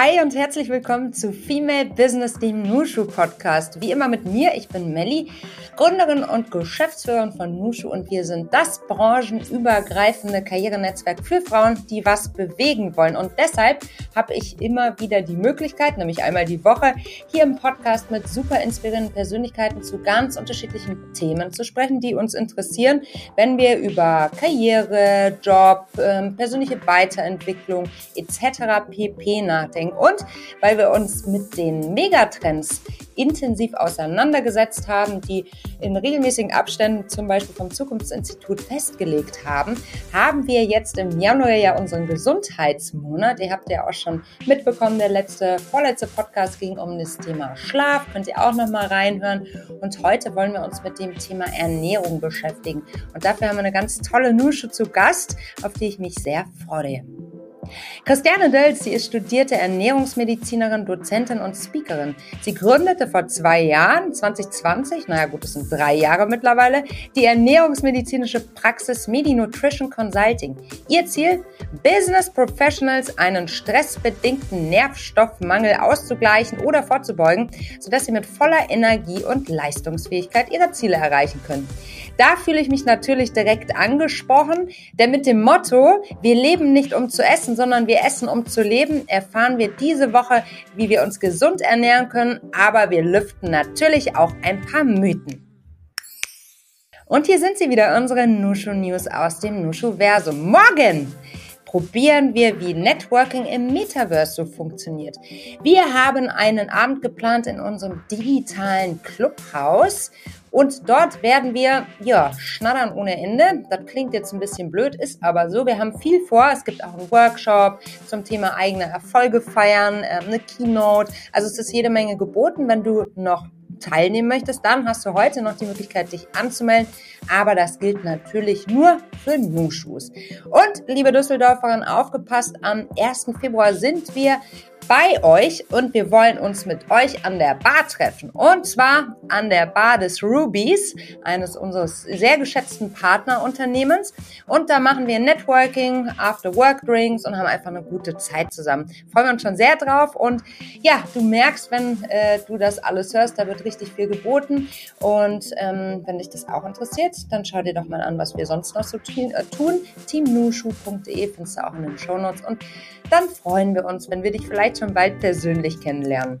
Hi und herzlich willkommen zu Female Business, dem Nushu Podcast. Wie immer mit mir, ich bin Melli, Gründerin und Geschäftsführerin von Nushu und wir sind das branchenübergreifende Karrierenetzwerk für Frauen, die was bewegen wollen. Und deshalb habe ich immer wieder die Möglichkeit, nämlich einmal die Woche, hier im Podcast mit super inspirierenden Persönlichkeiten zu ganz unterschiedlichen Themen zu sprechen, die uns interessieren, wenn wir über Karriere, Job, ähm, persönliche Weiterentwicklung etc. pp nachdenken. Und weil wir uns mit den Megatrends intensiv auseinandergesetzt haben, die in regelmäßigen Abständen zum Beispiel vom Zukunftsinstitut festgelegt haben, haben wir jetzt im Januar ja unseren Gesundheitsmonat. Ihr habt ja auch schon mitbekommen, der letzte, vorletzte Podcast ging um das Thema Schlaf. Könnt ihr auch noch mal reinhören. Und heute wollen wir uns mit dem Thema Ernährung beschäftigen. Und dafür haben wir eine ganz tolle Nusche zu Gast, auf die ich mich sehr freue. Christiane Dölz, sie ist studierte Ernährungsmedizinerin, Dozentin und Speakerin. Sie gründete vor zwei Jahren, 2020, naja gut, das sind drei Jahre mittlerweile, die ernährungsmedizinische Praxis Medi Nutrition Consulting. Ihr Ziel? Business Professionals einen stressbedingten Nervstoffmangel auszugleichen oder vorzubeugen, sodass sie mit voller Energie und Leistungsfähigkeit ihre Ziele erreichen können. Da fühle ich mich natürlich direkt angesprochen, denn mit dem Motto, wir leben nicht um zu essen, sondern wir essen um zu leben, erfahren wir diese Woche, wie wir uns gesund ernähren können, aber wir lüften natürlich auch ein paar Mythen. Und hier sind sie wieder, unsere Nushu News aus dem Nushu-Versum. Morgen! probieren wir, wie Networking im Metaverse so funktioniert. Wir haben einen Abend geplant in unserem digitalen Clubhaus und dort werden wir, ja, schnattern ohne Ende. Das klingt jetzt ein bisschen blöd, ist aber so. Wir haben viel vor. Es gibt auch einen Workshop zum Thema eigene Erfolge feiern, äh, eine Keynote. Also es ist jede Menge geboten. Wenn du noch teilnehmen möchtest, dann hast du heute noch die Möglichkeit, dich anzumelden. Aber das gilt natürlich nur für New-Shoes. Und, liebe Düsseldorferin, aufgepasst, am 1. Februar sind wir bei euch und wir wollen uns mit euch an der Bar treffen. Und zwar an der Bar des Rubies, eines unseres sehr geschätzten Partnerunternehmens. Und da machen wir Networking, After-Work-Drinks und haben einfach eine gute Zeit zusammen. Freuen wir uns schon sehr drauf. Und ja, du merkst, wenn äh, du das alles hörst, da wird richtig viel geboten. Und ähm, wenn dich das auch interessiert, dann schau dir doch mal an, was wir sonst noch so tun. Äh. Teamnushu.de findest du auch in den Shownotes. Und dann freuen wir uns, wenn wir dich vielleicht schon bald persönlich kennenlernen.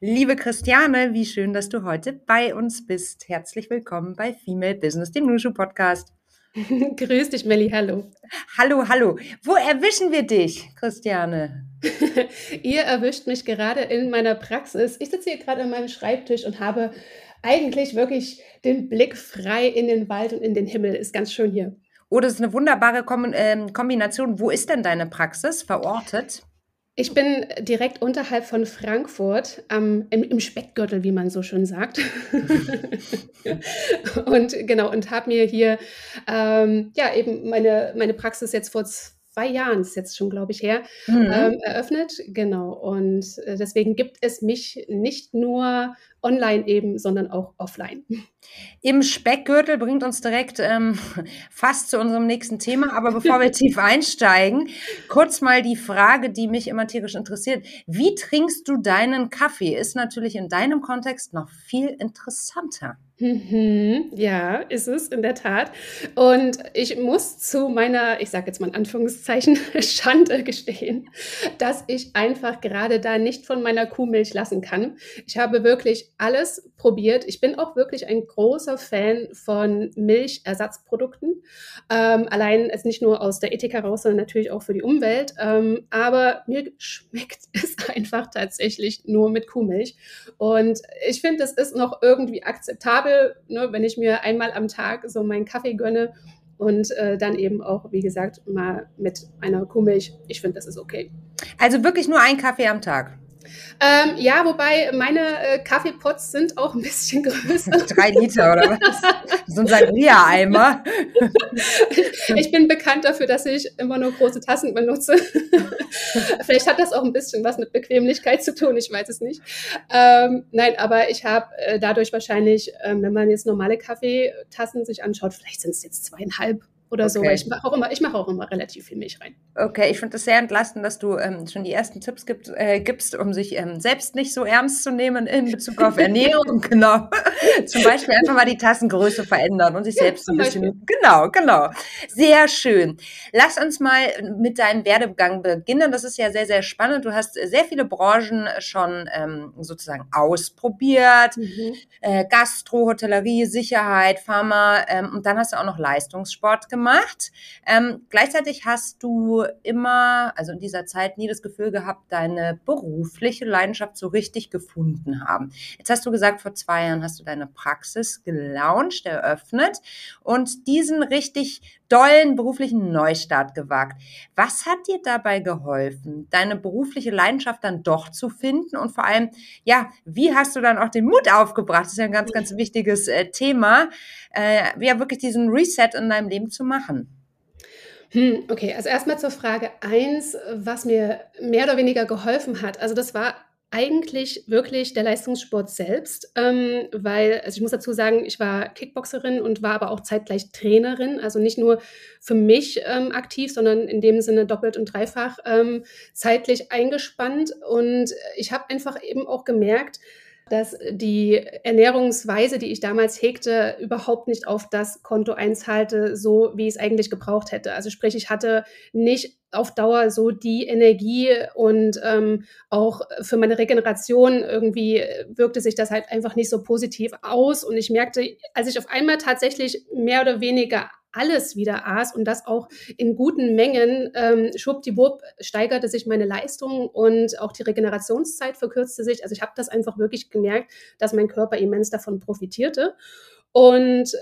Liebe Christiane, wie schön, dass du heute bei uns bist. Herzlich willkommen bei Female Business, dem Nushu Podcast. Grüß dich, Melli, hallo. Hallo, hallo. Wo erwischen wir dich, Christiane? Ihr erwischt mich gerade in meiner Praxis. Ich sitze hier gerade an meinem Schreibtisch und habe eigentlich wirklich den Blick frei in den Wald und in den Himmel. Ist ganz schön hier. Oh, das ist eine wunderbare ähm, Kombination. Wo ist denn deine Praxis verortet? Ich bin direkt unterhalb von Frankfurt, ähm, im, im, Speckgürtel, wie man so schön sagt. und genau, und habe mir hier ähm, ja eben meine, meine Praxis jetzt vor zwei Jahren, ist jetzt schon, glaube ich, her, mhm. ähm, eröffnet. Genau. Und äh, deswegen gibt es mich nicht nur online eben, sondern auch offline. Im Speckgürtel bringt uns direkt ähm, fast zu unserem nächsten Thema. Aber bevor wir tief einsteigen, kurz mal die Frage, die mich immer tierisch interessiert. Wie trinkst du deinen Kaffee? Ist natürlich in deinem Kontext noch viel interessanter. Mhm, ja, ist es in der Tat. Und ich muss zu meiner, ich sage jetzt mal in Anführungszeichen, Schande gestehen, dass ich einfach gerade da nicht von meiner Kuhmilch lassen kann. Ich habe wirklich alles probiert. Ich bin auch wirklich ein großer Fan von Milchersatzprodukten. Ähm, allein es nicht nur aus der Ethik heraus, sondern natürlich auch für die Umwelt. Ähm, aber mir schmeckt es einfach tatsächlich nur mit Kuhmilch. Und ich finde, es ist noch irgendwie akzeptabel, ne, wenn ich mir einmal am Tag so meinen Kaffee gönne und äh, dann eben auch, wie gesagt, mal mit einer Kuhmilch. Ich finde, das ist okay. Also wirklich nur ein Kaffee am Tag? Ähm, ja, wobei meine äh, Kaffeepots sind auch ein bisschen größer. Drei Liter oder was? So ein Sangria-Eimer. ich bin bekannt dafür, dass ich immer nur große Tassen benutze. Vielleicht hat das auch ein bisschen was mit Bequemlichkeit zu tun, ich weiß es nicht. Ähm, nein, aber ich habe äh, dadurch wahrscheinlich, äh, wenn man jetzt normale Kaffeetassen sich anschaut, vielleicht sind es jetzt zweieinhalb oder okay. so. Ich mache auch, immer, mach auch immer relativ viel Milch rein. Okay, ich finde es sehr entlastend, dass du ähm, schon die ersten Tipps gibt, äh, gibst, um sich ähm, selbst nicht so ernst zu nehmen in Bezug auf Ernährung. genau. zum Beispiel einfach mal die Tassengröße verändern und sich ja, selbst ein bisschen. Beispiel. Genau, genau. Sehr schön. Lass uns mal mit deinem Werdegang beginnen. Das ist ja sehr, sehr spannend. Du hast sehr viele Branchen schon ähm, sozusagen ausprobiert. Mhm. Äh, Gastro, Hotellerie, Sicherheit, Pharma ähm, und dann hast du auch noch Leistungssport gemacht gemacht. Ähm, gleichzeitig hast du immer, also in dieser Zeit nie das Gefühl gehabt, deine berufliche Leidenschaft so richtig gefunden haben. Jetzt hast du gesagt, vor zwei Jahren hast du deine Praxis gelauncht, eröffnet und diesen richtig dollen beruflichen Neustart gewagt. Was hat dir dabei geholfen, deine berufliche Leidenschaft dann doch zu finden und vor allem, ja, wie hast du dann auch den Mut aufgebracht? Das ist ja ein ganz, ganz wichtiges äh, Thema, äh, ja, wirklich diesen Reset in deinem Leben zu machen. Hm, okay, also erstmal zur Frage eins, was mir mehr oder weniger geholfen hat. Also das war eigentlich wirklich der Leistungssport selbst, ähm, weil, also ich muss dazu sagen, ich war Kickboxerin und war aber auch zeitgleich Trainerin, also nicht nur für mich ähm, aktiv, sondern in dem Sinne doppelt und dreifach ähm, zeitlich eingespannt. Und ich habe einfach eben auch gemerkt, dass die Ernährungsweise, die ich damals hegte, überhaupt nicht auf das Konto einzahlte, so wie ich es eigentlich gebraucht hätte. Also sprich, ich hatte nicht auf Dauer so die Energie und ähm, auch für meine Regeneration irgendwie wirkte sich das halt einfach nicht so positiv aus. Und ich merkte, als ich auf einmal tatsächlich mehr oder weniger alles wieder aß und das auch in guten Mengen, ähm, schwuppdiwupp steigerte sich meine Leistung und auch die Regenerationszeit verkürzte sich. Also ich habe das einfach wirklich gemerkt, dass mein Körper immens davon profitierte. Und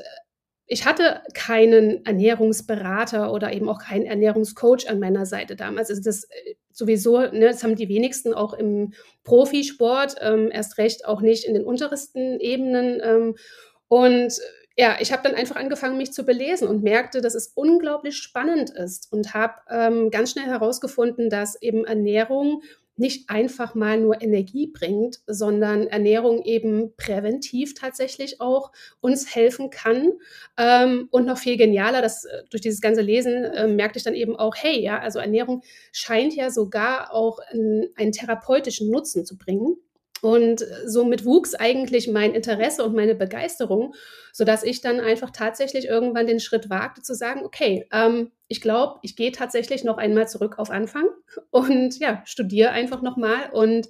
ich hatte keinen Ernährungsberater oder eben auch keinen Ernährungscoach an meiner Seite damals. Also das äh, sowieso, ne, das haben die wenigsten auch im Profisport, ähm, erst recht auch nicht in den untersten Ebenen. Ähm, und ja, ich habe dann einfach angefangen, mich zu belesen und merkte, dass es unglaublich spannend ist und habe ähm, ganz schnell herausgefunden, dass eben Ernährung nicht einfach mal nur Energie bringt, sondern Ernährung eben präventiv tatsächlich auch uns helfen kann. Ähm, und noch viel genialer, dass äh, durch dieses ganze Lesen äh, merkte ich dann eben auch, hey, ja, also Ernährung scheint ja sogar auch einen, einen therapeutischen Nutzen zu bringen. Und somit wuchs eigentlich mein Interesse und meine Begeisterung, sodass ich dann einfach tatsächlich irgendwann den Schritt wagte zu sagen, okay, ähm, ich glaube, ich gehe tatsächlich noch einmal zurück auf Anfang und ja, studiere einfach nochmal. Und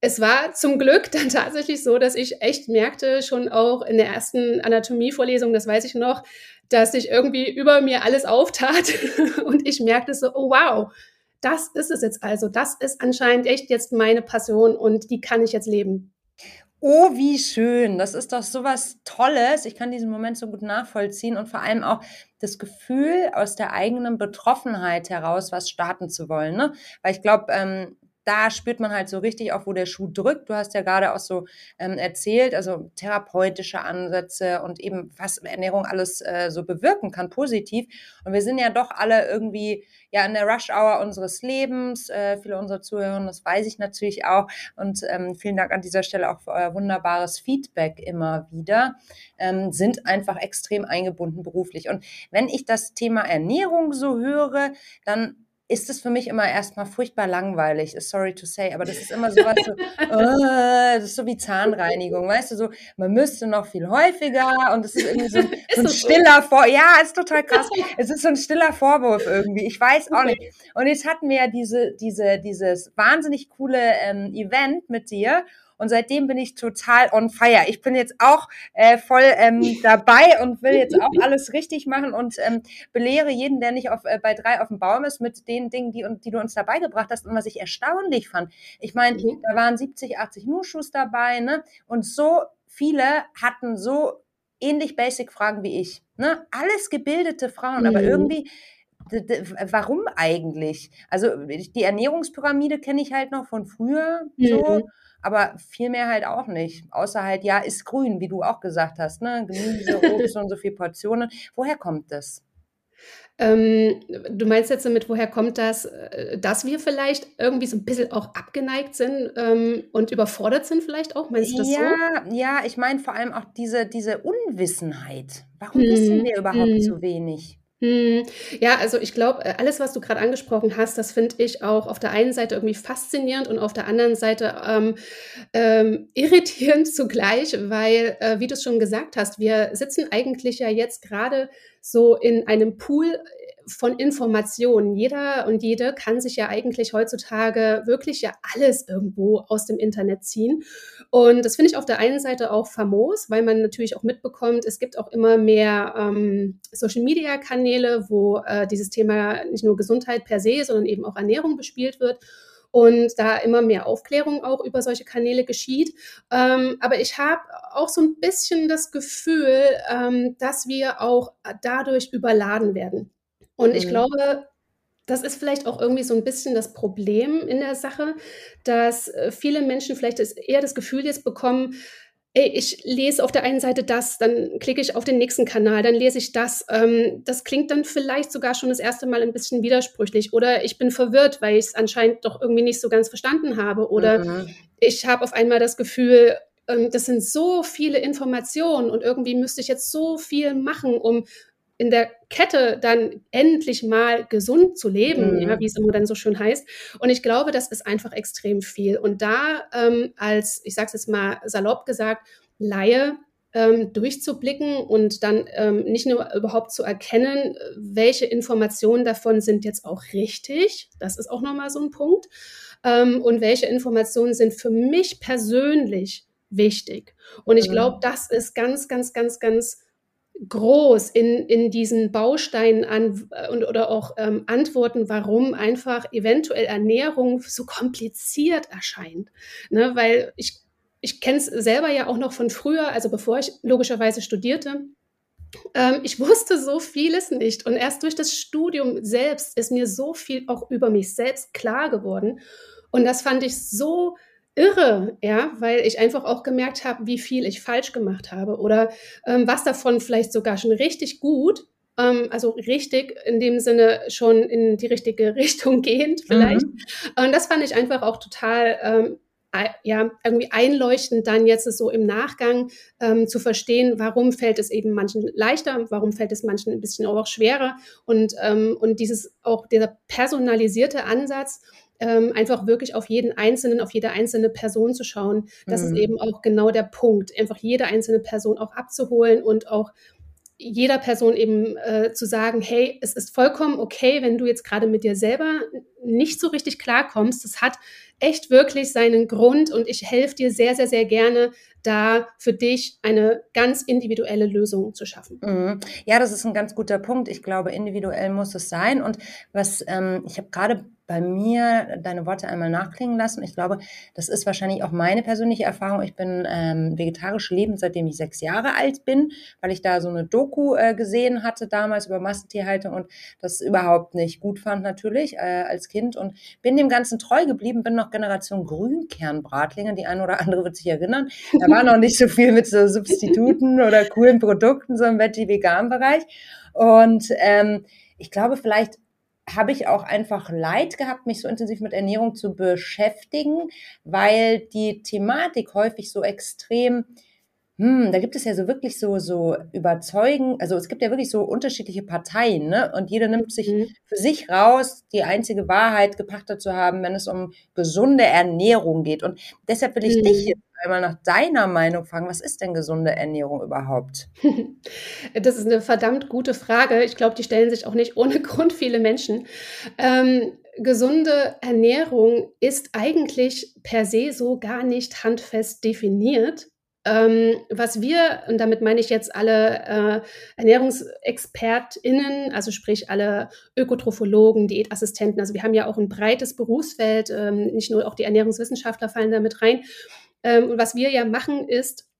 es war zum Glück dann tatsächlich so, dass ich echt merkte, schon auch in der ersten Anatomievorlesung, das weiß ich noch, dass sich irgendwie über mir alles auftat und ich merkte so, oh wow, das ist es jetzt also. Das ist anscheinend echt jetzt meine Passion und die kann ich jetzt leben. Oh, wie schön. Das ist doch so was Tolles. Ich kann diesen Moment so gut nachvollziehen und vor allem auch das Gefühl aus der eigenen Betroffenheit heraus, was starten zu wollen. Ne? Weil ich glaube, ähm, da spürt man halt so richtig auch, wo der Schuh drückt. Du hast ja gerade auch so ähm, erzählt, also therapeutische Ansätze und eben was Ernährung alles äh, so bewirken kann, positiv. Und wir sind ja doch alle irgendwie ja in der Rush-Hour unseres Lebens. Äh, viele unserer Zuhörer, das weiß ich natürlich auch. Und ähm, vielen Dank an dieser Stelle auch für euer wunderbares Feedback immer wieder. Ähm, sind einfach extrem eingebunden beruflich. Und wenn ich das Thema Ernährung so höre, dann ist es für mich immer erstmal furchtbar langweilig, sorry to say, aber das ist immer so was, so, uh, das ist so wie Zahnreinigung, weißt du, so, man müsste noch viel häufiger und es ist irgendwie so, so ein stiller Vorwurf, ja, ist total krass, es ist so ein stiller Vorwurf irgendwie, ich weiß auch nicht. Und jetzt hatten wir ja diese, diese, dieses wahnsinnig coole ähm, Event mit dir und seitdem bin ich total on fire. Ich bin jetzt auch äh, voll ähm, dabei und will jetzt auch alles richtig machen und ähm, belehre jeden, der nicht auf, äh, bei drei auf dem Baum ist, mit den Dingen, die, die du uns dabei gebracht hast und was ich erstaunlich fand. Ich meine, mhm. da waren 70, 80 Nuschus dabei, ne? Und so viele hatten so ähnlich basic Fragen wie ich. Ne? Alles gebildete Frauen, mhm. aber irgendwie warum eigentlich? Also die Ernährungspyramide kenne ich halt noch von früher so. Mhm aber viel mehr halt auch nicht. Außer halt, ja, ist grün, wie du auch gesagt hast, ne? Gemüse, Obst und so viele Portionen. Woher kommt das? Ähm, du meinst jetzt damit, woher kommt das, äh, dass wir vielleicht irgendwie so ein bisschen auch abgeneigt sind ähm, und überfordert sind vielleicht auch? Meinst du das ja, so? Ja, ich meine vor allem auch diese, diese Unwissenheit. Warum hm. wissen wir überhaupt hm. so wenig? Hm, ja, also ich glaube, äh, alles, was du gerade angesprochen hast, das finde ich auch auf der einen Seite irgendwie faszinierend und auf der anderen Seite ähm, ähm, irritierend zugleich, weil, äh, wie du es schon gesagt hast, wir sitzen eigentlich ja jetzt gerade so in einem Pool von Informationen. Jeder und jede kann sich ja eigentlich heutzutage wirklich ja alles irgendwo aus dem Internet ziehen. Und das finde ich auf der einen Seite auch famos, weil man natürlich auch mitbekommt, es gibt auch immer mehr ähm, Social-Media-Kanäle, wo äh, dieses Thema nicht nur Gesundheit per se, sondern eben auch Ernährung bespielt wird und da immer mehr Aufklärung auch über solche Kanäle geschieht. Ähm, aber ich habe auch so ein bisschen das Gefühl, ähm, dass wir auch dadurch überladen werden. Und ich mhm. glaube, das ist vielleicht auch irgendwie so ein bisschen das Problem in der Sache, dass äh, viele Menschen vielleicht eher das Gefühl jetzt bekommen, ey, ich lese auf der einen Seite das, dann klicke ich auf den nächsten Kanal, dann lese ich das. Ähm, das klingt dann vielleicht sogar schon das erste Mal ein bisschen widersprüchlich. Oder ich bin verwirrt, weil ich es anscheinend doch irgendwie nicht so ganz verstanden habe. Oder mhm. ich habe auf einmal das Gefühl, ähm, das sind so viele Informationen und irgendwie müsste ich jetzt so viel machen, um in der Kette dann endlich mal gesund zu leben, mhm. ja, wie es immer dann so schön heißt. Und ich glaube, das ist einfach extrem viel. Und da ähm, als, ich sage es jetzt mal salopp gesagt, Laie ähm, durchzublicken und dann ähm, nicht nur überhaupt zu erkennen, welche Informationen davon sind jetzt auch richtig, das ist auch nochmal so ein Punkt, ähm, und welche Informationen sind für mich persönlich wichtig. Und ich mhm. glaube, das ist ganz, ganz, ganz, ganz groß in, in diesen Bausteinen an äh, und, oder auch ähm, Antworten, warum einfach eventuell Ernährung so kompliziert erscheint. Ne? Weil ich, ich kenne es selber ja auch noch von früher, also bevor ich logischerweise studierte. Ähm, ich wusste so vieles nicht. Und erst durch das Studium selbst ist mir so viel auch über mich selbst klar geworden. Und das fand ich so irre, ja, weil ich einfach auch gemerkt habe, wie viel ich falsch gemacht habe oder ähm, was davon vielleicht sogar schon richtig gut, ähm, also richtig in dem Sinne schon in die richtige Richtung gehend vielleicht. Mhm. Und das fand ich einfach auch total ähm, ja, irgendwie einleuchtend dann jetzt so im Nachgang ähm, zu verstehen, warum fällt es eben manchen leichter, warum fällt es manchen ein bisschen auch schwerer und, ähm, und dieses auch dieser personalisierte Ansatz, ähm, einfach wirklich auf jeden Einzelnen, auf jede einzelne Person zu schauen. Das mhm. ist eben auch genau der Punkt, einfach jede einzelne Person auch abzuholen und auch jeder Person eben äh, zu sagen, hey, es ist vollkommen okay, wenn du jetzt gerade mit dir selber nicht so richtig klarkommst. Das hat echt wirklich seinen Grund und ich helfe dir sehr, sehr, sehr gerne, da für dich eine ganz individuelle Lösung zu schaffen. Mhm. Ja, das ist ein ganz guter Punkt. Ich glaube, individuell muss es sein. Und was ähm, ich habe gerade bei mir deine Worte einmal nachklingen lassen. Ich glaube, das ist wahrscheinlich auch meine persönliche Erfahrung. Ich bin ähm, vegetarisch lebend, seitdem ich sechs Jahre alt bin, weil ich da so eine Doku äh, gesehen hatte damals über Massentierhaltung und das überhaupt nicht gut fand natürlich äh, als Kind und bin dem Ganzen treu geblieben, bin noch Generation Grünkernbratlinge, die eine oder andere wird sich erinnern. Da war noch nicht so viel mit so Substituten oder coolen Produkten, so im Veggie-Vegan-Bereich. Und ähm, ich glaube, vielleicht habe ich auch einfach Leid gehabt, mich so intensiv mit Ernährung zu beschäftigen, weil die Thematik häufig so extrem hm, da gibt es ja so wirklich so, so überzeugen, also es gibt ja wirklich so unterschiedliche Parteien, ne? Und jeder nimmt sich mhm. für sich raus, die einzige Wahrheit gepachtet zu haben, wenn es um gesunde Ernährung geht. Und deshalb will ich mhm. dich jetzt einmal nach deiner Meinung fragen, was ist denn gesunde Ernährung überhaupt? Das ist eine verdammt gute Frage. Ich glaube, die stellen sich auch nicht ohne Grund viele Menschen. Ähm, gesunde Ernährung ist eigentlich per se so gar nicht handfest definiert. Ähm, was wir, und damit meine ich jetzt alle äh, ErnährungsexpertInnen, also sprich alle Ökotrophologen, Diätassistenten, also wir haben ja auch ein breites Berufsfeld, ähm, nicht nur auch die Ernährungswissenschaftler fallen da mit rein. Ähm, und was wir ja machen, ist,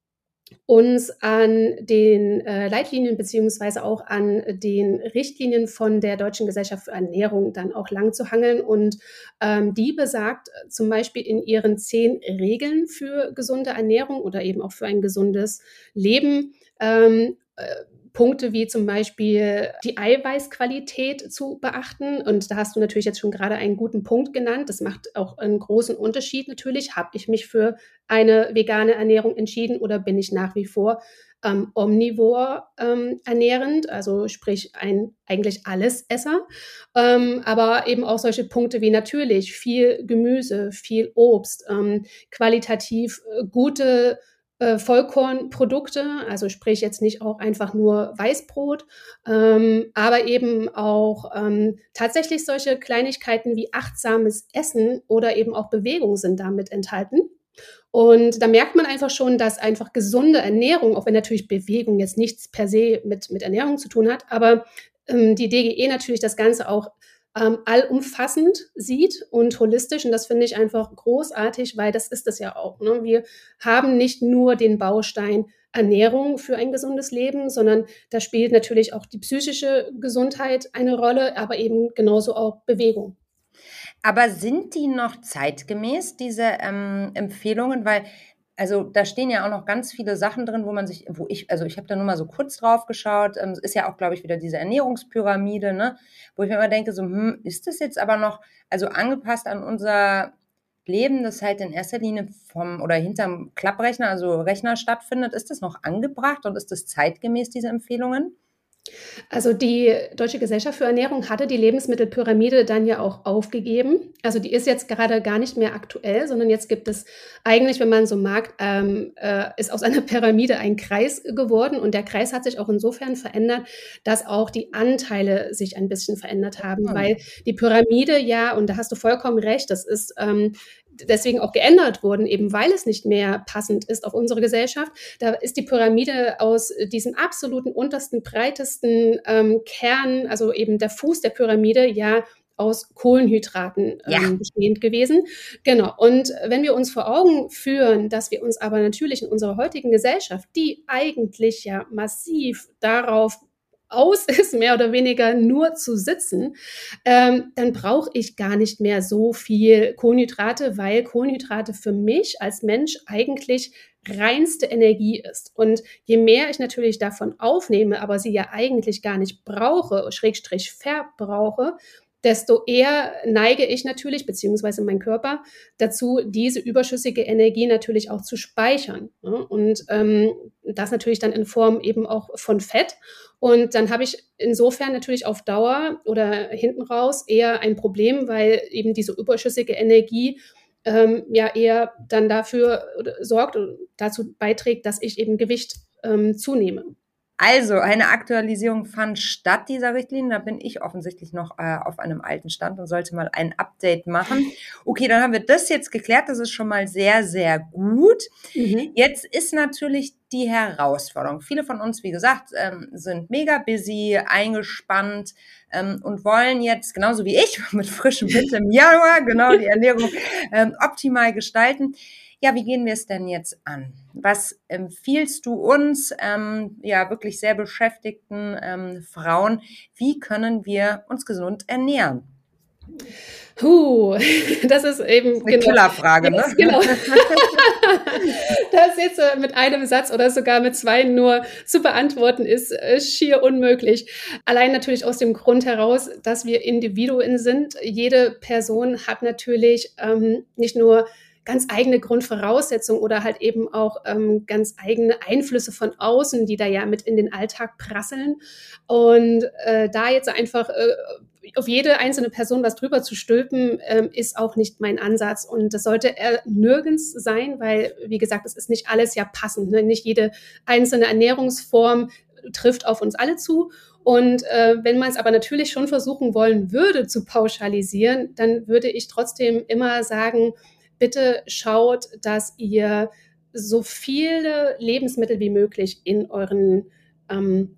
uns an den äh, Leitlinien beziehungsweise auch an den Richtlinien von der Deutschen Gesellschaft für Ernährung dann auch lang zu hangeln. Und ähm, die besagt äh, zum Beispiel in ihren zehn Regeln für gesunde Ernährung oder eben auch für ein gesundes Leben, ähm, äh, Punkte wie zum Beispiel die Eiweißqualität zu beachten. Und da hast du natürlich jetzt schon gerade einen guten Punkt genannt. Das macht auch einen großen Unterschied natürlich. Habe ich mich für eine vegane Ernährung entschieden oder bin ich nach wie vor ähm, omnivor ähm, ernährend, also sprich ein eigentlich Allesesser, ähm, aber eben auch solche Punkte wie natürlich viel Gemüse, viel Obst, ähm, qualitativ äh, gute äh, Vollkornprodukte, also sprich jetzt nicht auch einfach nur Weißbrot, ähm, aber eben auch ähm, tatsächlich solche Kleinigkeiten wie achtsames Essen oder eben auch Bewegung sind damit enthalten. Und da merkt man einfach schon, dass einfach gesunde Ernährung, auch wenn natürlich Bewegung jetzt nichts per se mit, mit Ernährung zu tun hat, aber ähm, die DGE natürlich das Ganze auch ähm, allumfassend sieht und holistisch. Und das finde ich einfach großartig, weil das ist es ja auch. Ne? Wir haben nicht nur den Baustein Ernährung für ein gesundes Leben, sondern da spielt natürlich auch die psychische Gesundheit eine Rolle, aber eben genauso auch Bewegung. Aber sind die noch zeitgemäß, diese ähm, Empfehlungen? Weil also da stehen ja auch noch ganz viele Sachen drin, wo man sich, wo ich, also ich habe da nur mal so kurz drauf geschaut, ähm, ist ja auch, glaube ich, wieder diese Ernährungspyramide, ne, wo ich mir immer denke, so, hm, ist das jetzt aber noch, also angepasst an unser Leben, das halt in erster Linie vom oder hinterm Klapprechner, also Rechner stattfindet, ist das noch angebracht und ist das zeitgemäß, diese Empfehlungen? Also die Deutsche Gesellschaft für Ernährung hatte die Lebensmittelpyramide dann ja auch aufgegeben. Also die ist jetzt gerade gar nicht mehr aktuell, sondern jetzt gibt es eigentlich, wenn man so mag, ähm, äh, ist aus einer Pyramide ein Kreis geworden und der Kreis hat sich auch insofern verändert, dass auch die Anteile sich ein bisschen verändert haben, mhm. weil die Pyramide ja, und da hast du vollkommen recht, das ist ähm, deswegen auch geändert wurden, eben weil es nicht mehr passend ist auf unsere Gesellschaft. Da ist die Pyramide aus diesem absoluten untersten, breitesten ähm, Kern, also eben der Fuß der Pyramide, ja aus Kohlenhydraten ähm, ja. bestehend gewesen. Genau. Und wenn wir uns vor Augen führen, dass wir uns aber natürlich in unserer heutigen Gesellschaft, die eigentlich ja massiv darauf aus ist, mehr oder weniger nur zu sitzen, ähm, dann brauche ich gar nicht mehr so viel Kohlenhydrate, weil Kohlenhydrate für mich als Mensch eigentlich reinste Energie ist. Und je mehr ich natürlich davon aufnehme, aber sie ja eigentlich gar nicht brauche, schrägstrich verbrauche, desto eher neige ich natürlich, beziehungsweise mein Körper, dazu, diese überschüssige Energie natürlich auch zu speichern. Ne? Und ähm, das natürlich dann in Form eben auch von Fett. Und dann habe ich insofern natürlich auf Dauer oder hinten raus eher ein Problem, weil eben diese überschüssige Energie ähm, ja eher dann dafür sorgt und dazu beiträgt, dass ich eben Gewicht ähm, zunehme. Also, eine Aktualisierung fand statt dieser Richtlinie. Da bin ich offensichtlich noch äh, auf einem alten Stand und sollte mal ein Update machen. Okay, dann haben wir das jetzt geklärt. Das ist schon mal sehr, sehr gut. Mhm. Jetzt ist natürlich die Herausforderung. Viele von uns, wie gesagt, ähm, sind mega busy, eingespannt ähm, und wollen jetzt, genauso wie ich, mit frischem Wind im Januar, genau die Ernährung ähm, optimal gestalten ja, wie gehen wir es denn jetzt an? Was empfiehlst du uns, ähm, ja, wirklich sehr beschäftigten ähm, Frauen? Wie können wir uns gesund ernähren? Huh, das ist eben eine genau, Killerfrage, ne? Genau. das jetzt äh, mit einem Satz oder sogar mit zwei nur zu beantworten ist äh, schier unmöglich. Allein natürlich aus dem Grund heraus, dass wir Individuen sind. Jede Person hat natürlich ähm, nicht nur ganz eigene Grundvoraussetzungen oder halt eben auch ähm, ganz eigene Einflüsse von außen, die da ja mit in den Alltag prasseln. Und äh, da jetzt einfach äh, auf jede einzelne Person was drüber zu stülpen, ähm, ist auch nicht mein Ansatz. Und das sollte er nirgends sein, weil, wie gesagt, es ist nicht alles ja passend. Ne? Nicht jede einzelne Ernährungsform trifft auf uns alle zu. Und äh, wenn man es aber natürlich schon versuchen wollen würde zu pauschalisieren, dann würde ich trotzdem immer sagen, bitte schaut, dass ihr so viele Lebensmittel wie möglich in euren ähm,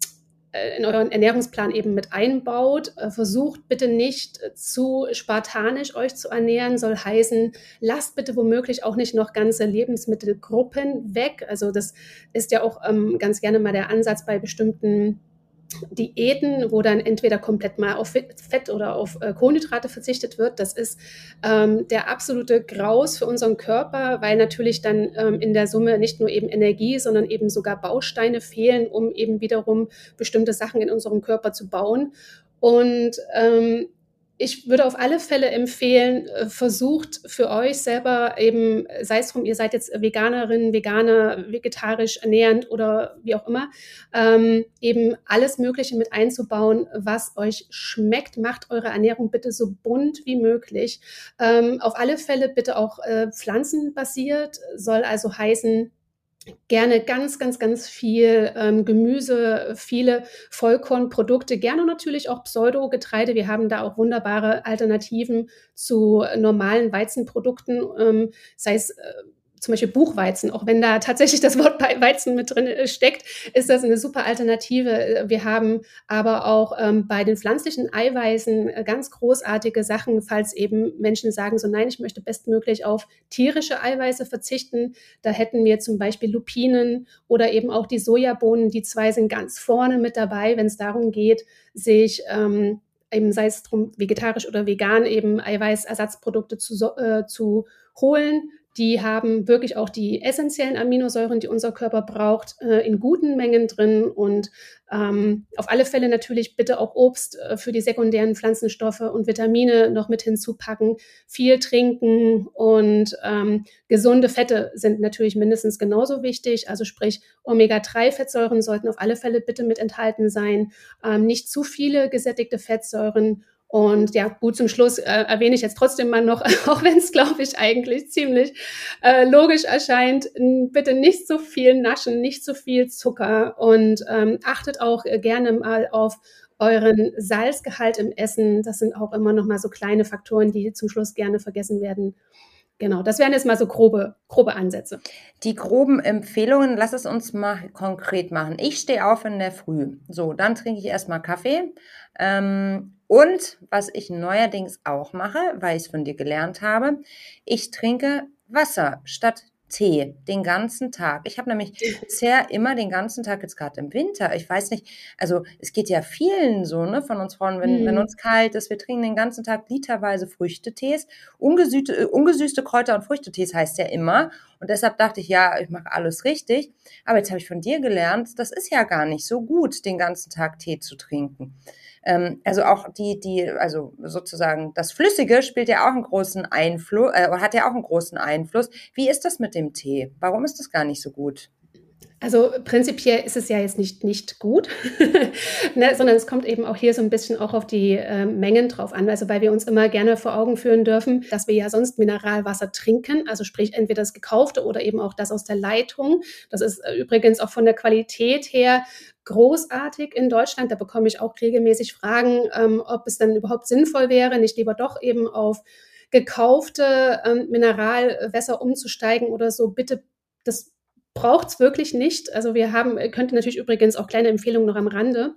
äh, in euren Ernährungsplan eben mit einbaut. Äh, versucht bitte nicht zu spartanisch euch zu ernähren, soll heißen, lasst bitte womöglich auch nicht noch ganze Lebensmittelgruppen weg. Also das ist ja auch ähm, ganz gerne mal der Ansatz bei bestimmten Diäten, wo dann entweder komplett mal auf Fett oder auf äh, Kohlenhydrate verzichtet wird. Das ist ähm, der absolute Graus für unseren Körper, weil natürlich dann ähm, in der Summe nicht nur eben Energie, sondern eben sogar Bausteine fehlen, um eben wiederum bestimmte Sachen in unserem Körper zu bauen. Und ähm, ich würde auf alle Fälle empfehlen, äh, versucht für euch selber eben, sei es drum, ihr seid jetzt Veganerin, Veganer, vegetarisch ernährend oder wie auch immer, ähm, eben alles Mögliche mit einzubauen, was euch schmeckt. Macht eure Ernährung bitte so bunt wie möglich. Ähm, auf alle Fälle bitte auch äh, pflanzenbasiert, soll also heißen, gerne ganz, ganz, ganz viel ähm, Gemüse, viele Vollkornprodukte, gerne natürlich auch Pseudogetreide. Wir haben da auch wunderbare Alternativen zu normalen Weizenprodukten, ähm, sei es äh, zum Beispiel Buchweizen, auch wenn da tatsächlich das Wort Weizen mit drin äh, steckt, ist das eine super Alternative. Wir haben aber auch ähm, bei den pflanzlichen Eiweißen äh, ganz großartige Sachen, falls eben Menschen sagen, so nein, ich möchte bestmöglich auf tierische Eiweiße verzichten. Da hätten wir zum Beispiel Lupinen oder eben auch die Sojabohnen. Die zwei sind ganz vorne mit dabei, wenn es darum geht, sich ähm, eben sei es drum vegetarisch oder vegan eben Eiweißersatzprodukte zu, äh, zu holen. Die haben wirklich auch die essentiellen Aminosäuren, die unser Körper braucht, äh, in guten Mengen drin. Und ähm, auf alle Fälle natürlich bitte auch Obst äh, für die sekundären Pflanzenstoffe und Vitamine noch mit hinzupacken. Viel trinken und ähm, gesunde Fette sind natürlich mindestens genauso wichtig. Also sprich, Omega-3-Fettsäuren sollten auf alle Fälle bitte mit enthalten sein. Ähm, nicht zu viele gesättigte Fettsäuren und ja, gut zum Schluss äh, erwähne ich jetzt trotzdem mal noch, auch wenn es, glaube ich, eigentlich ziemlich äh, logisch erscheint, bitte nicht so viel naschen, nicht so viel Zucker und ähm, achtet auch äh, gerne mal auf euren Salzgehalt im Essen. Das sind auch immer noch mal so kleine Faktoren, die zum Schluss gerne vergessen werden. Genau, das wären jetzt mal so grobe, grobe Ansätze. Die groben Empfehlungen, lass es uns mal konkret machen. Ich stehe auf in der Früh. So, dann trinke ich erstmal Kaffee. Ähm, und was ich neuerdings auch mache, weil ich es von dir gelernt habe, ich trinke Wasser statt Tee den ganzen Tag. Ich habe nämlich bisher immer den ganzen Tag, jetzt gerade im Winter, ich weiß nicht, also es geht ja vielen so, ne, von uns Frauen, wenn, mhm. wenn uns kalt ist, wir trinken den ganzen Tag literweise Früchtetees. Ungesüßte, äh, ungesüßte Kräuter- und Früchtetees heißt ja immer. Und deshalb dachte ich, ja, ich mache alles richtig. Aber jetzt habe ich von dir gelernt, das ist ja gar nicht so gut, den ganzen Tag Tee zu trinken. Ähm, also auch die, die, also sozusagen das Flüssige spielt ja auch einen großen Einfluss, äh, hat ja auch einen großen Einfluss. Wie ist das mit dem Tee? Warum ist das gar nicht so gut? Also prinzipiell ist es ja jetzt nicht, nicht gut, ne, sondern es kommt eben auch hier so ein bisschen auch auf die äh, Mengen drauf an. Also weil wir uns immer gerne vor Augen führen dürfen, dass wir ja sonst Mineralwasser trinken, also sprich entweder das gekaufte oder eben auch das aus der Leitung. Das ist äh, übrigens auch von der Qualität her großartig in Deutschland. Da bekomme ich auch regelmäßig Fragen, ähm, ob es dann überhaupt sinnvoll wäre, nicht lieber doch eben auf gekaufte ähm, Mineralwässer umzusteigen oder so. Bitte, das braucht es wirklich nicht. Also wir haben, könnte natürlich übrigens auch kleine Empfehlungen noch am Rande.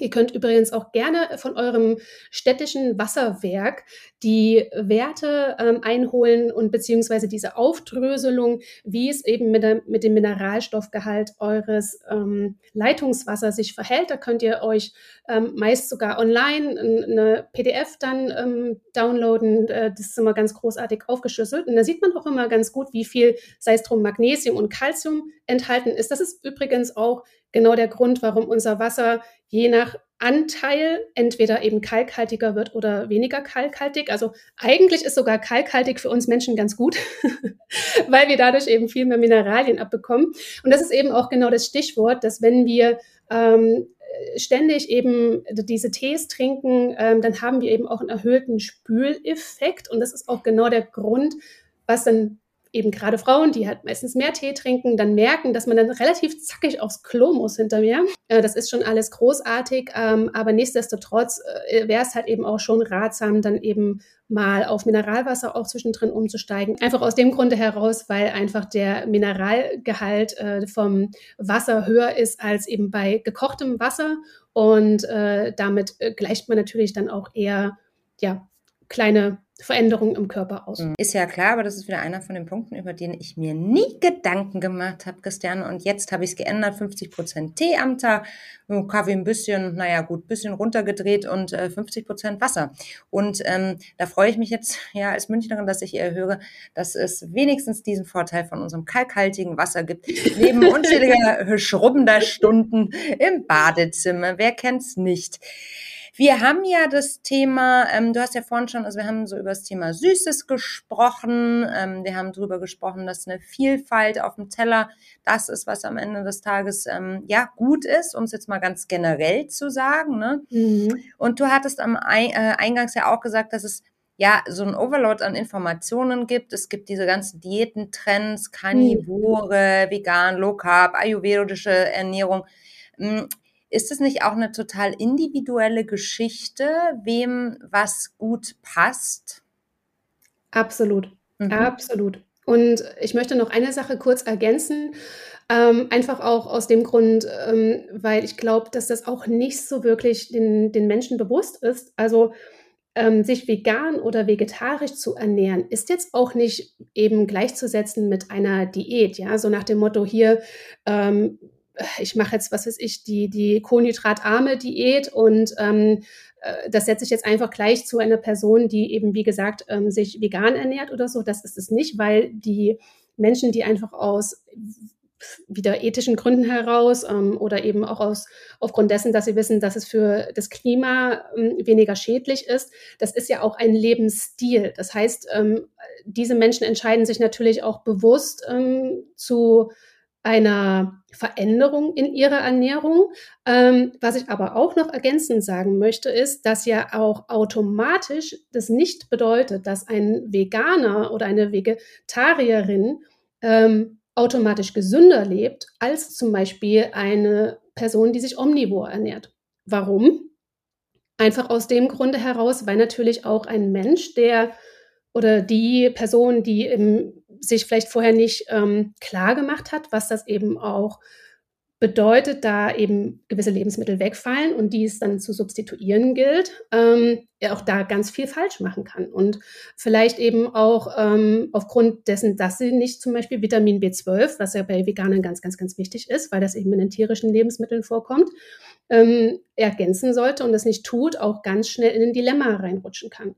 Ihr könnt übrigens auch gerne von eurem städtischen Wasserwerk die Werte ähm, einholen und beziehungsweise diese Aufdröselung, wie es eben mit, der, mit dem Mineralstoffgehalt eures ähm, Leitungswassers sich verhält. Da könnt ihr euch ähm, meist sogar online eine PDF dann ähm, downloaden. Äh, das ist immer ganz großartig aufgeschlüsselt. Und da sieht man auch immer ganz gut, wie viel, sei es drum Magnesium und Calcium enthalten ist. Das ist übrigens auch genau der Grund, warum unser Wasser je nach Anteil entweder eben kalkhaltiger wird oder weniger kalkhaltig. Also eigentlich ist sogar kalkhaltig für uns Menschen ganz gut, weil wir dadurch eben viel mehr Mineralien abbekommen. Und das ist eben auch genau das Stichwort, dass wenn wir ähm, ständig eben diese Tees trinken, ähm, dann haben wir eben auch einen erhöhten Spüleffekt. Und das ist auch genau der Grund, was dann eben gerade Frauen, die halt meistens mehr Tee trinken, dann merken, dass man dann relativ zackig aufs Klo muss hinter mir. Äh, das ist schon alles großartig, ähm, aber nichtsdestotrotz äh, wäre es halt eben auch schon ratsam, dann eben mal auf Mineralwasser auch zwischendrin umzusteigen. Einfach aus dem Grunde heraus, weil einfach der Mineralgehalt äh, vom Wasser höher ist als eben bei gekochtem Wasser und damit gleicht man natürlich dann auch eher ja, kleine Veränderungen im Körper aus. Mhm. Ist ja klar, aber das ist wieder einer von den Punkten, über den ich mir nie Gedanken gemacht habe, Christiane. Und jetzt habe ich es geändert, 50 Prozent Tee am Tag, Kaffee ein bisschen, naja gut, bisschen runtergedreht und äh, 50 Prozent Wasser. Und ähm, da freue ich mich jetzt ja als Münchnerin, dass ich äh, höre, dass es wenigstens diesen Vorteil von unserem kalkhaltigen Wasser gibt, neben unzähliger schrubbender Stunden im Badezimmer. Wer kennt's nicht? Wir haben ja das Thema, ähm, du hast ja vorhin schon, also wir haben so über das Thema Süßes gesprochen. Ähm, wir haben darüber gesprochen, dass eine Vielfalt auf dem Teller das ist, was am Ende des Tages ähm, ja gut ist, um es jetzt mal ganz generell zu sagen. Ne? Mhm. Und du hattest am Ein äh, Eingangs ja auch gesagt, dass es ja, so ein Overload an Informationen gibt. Es gibt diese ganzen Diätentrends, Karnivore, mhm. vegan, Low Carb, ayurvedische Ernährung. Ist es nicht auch eine total individuelle Geschichte, wem was gut passt? Absolut, mhm. absolut. Und ich möchte noch eine Sache kurz ergänzen. Ähm, einfach auch aus dem Grund, ähm, weil ich glaube, dass das auch nicht so wirklich den, den Menschen bewusst ist. Also ähm, sich vegan oder vegetarisch zu ernähren, ist jetzt auch nicht eben gleichzusetzen mit einer Diät. Ja, so nach dem Motto hier, ähm, ich mache jetzt, was weiß ich, die, die kohlenhydratarme Diät und ähm, äh, das setze ich jetzt einfach gleich zu einer Person, die eben, wie gesagt, ähm, sich vegan ernährt oder so. Das ist es nicht, weil die Menschen, die einfach aus wieder ethischen Gründen heraus ähm, oder eben auch aus, aufgrund dessen, dass sie wissen, dass es für das Klima ähm, weniger schädlich ist. Das ist ja auch ein Lebensstil. Das heißt, ähm, diese Menschen entscheiden sich natürlich auch bewusst ähm, zu einer Veränderung in ihrer Ernährung. Ähm, was ich aber auch noch ergänzend sagen möchte, ist, dass ja auch automatisch das nicht bedeutet, dass ein Veganer oder eine Vegetarierin ähm, automatisch gesünder lebt als zum Beispiel eine Person, die sich omnivor ernährt. Warum? Einfach aus dem Grunde heraus, weil natürlich auch ein Mensch, der oder die Person, die im sich vielleicht vorher nicht ähm, klar gemacht hat, was das eben auch bedeutet, da eben gewisse Lebensmittel wegfallen und die es dann zu substituieren gilt, ähm, er auch da ganz viel falsch machen kann. Und vielleicht eben auch ähm, aufgrund dessen, dass sie nicht zum Beispiel Vitamin B12, was ja bei Veganern ganz, ganz, ganz wichtig ist, weil das eben in den tierischen Lebensmitteln vorkommt, ähm, ergänzen sollte und das nicht tut, auch ganz schnell in ein Dilemma reinrutschen kann.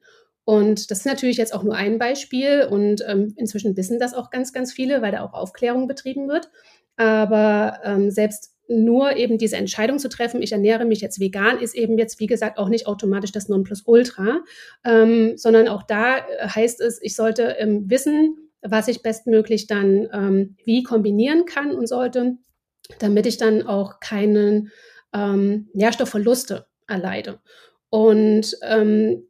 Und das ist natürlich jetzt auch nur ein Beispiel und ähm, inzwischen wissen das auch ganz, ganz viele, weil da auch Aufklärung betrieben wird. Aber ähm, selbst nur eben diese Entscheidung zu treffen, ich ernähre mich jetzt vegan, ist eben jetzt, wie gesagt, auch nicht automatisch das Nonplusultra, ähm, sondern auch da äh, heißt es, ich sollte ähm, wissen, was ich bestmöglich dann ähm, wie kombinieren kann und sollte, damit ich dann auch keinen ähm, Nährstoffverluste erleide. Und ähm,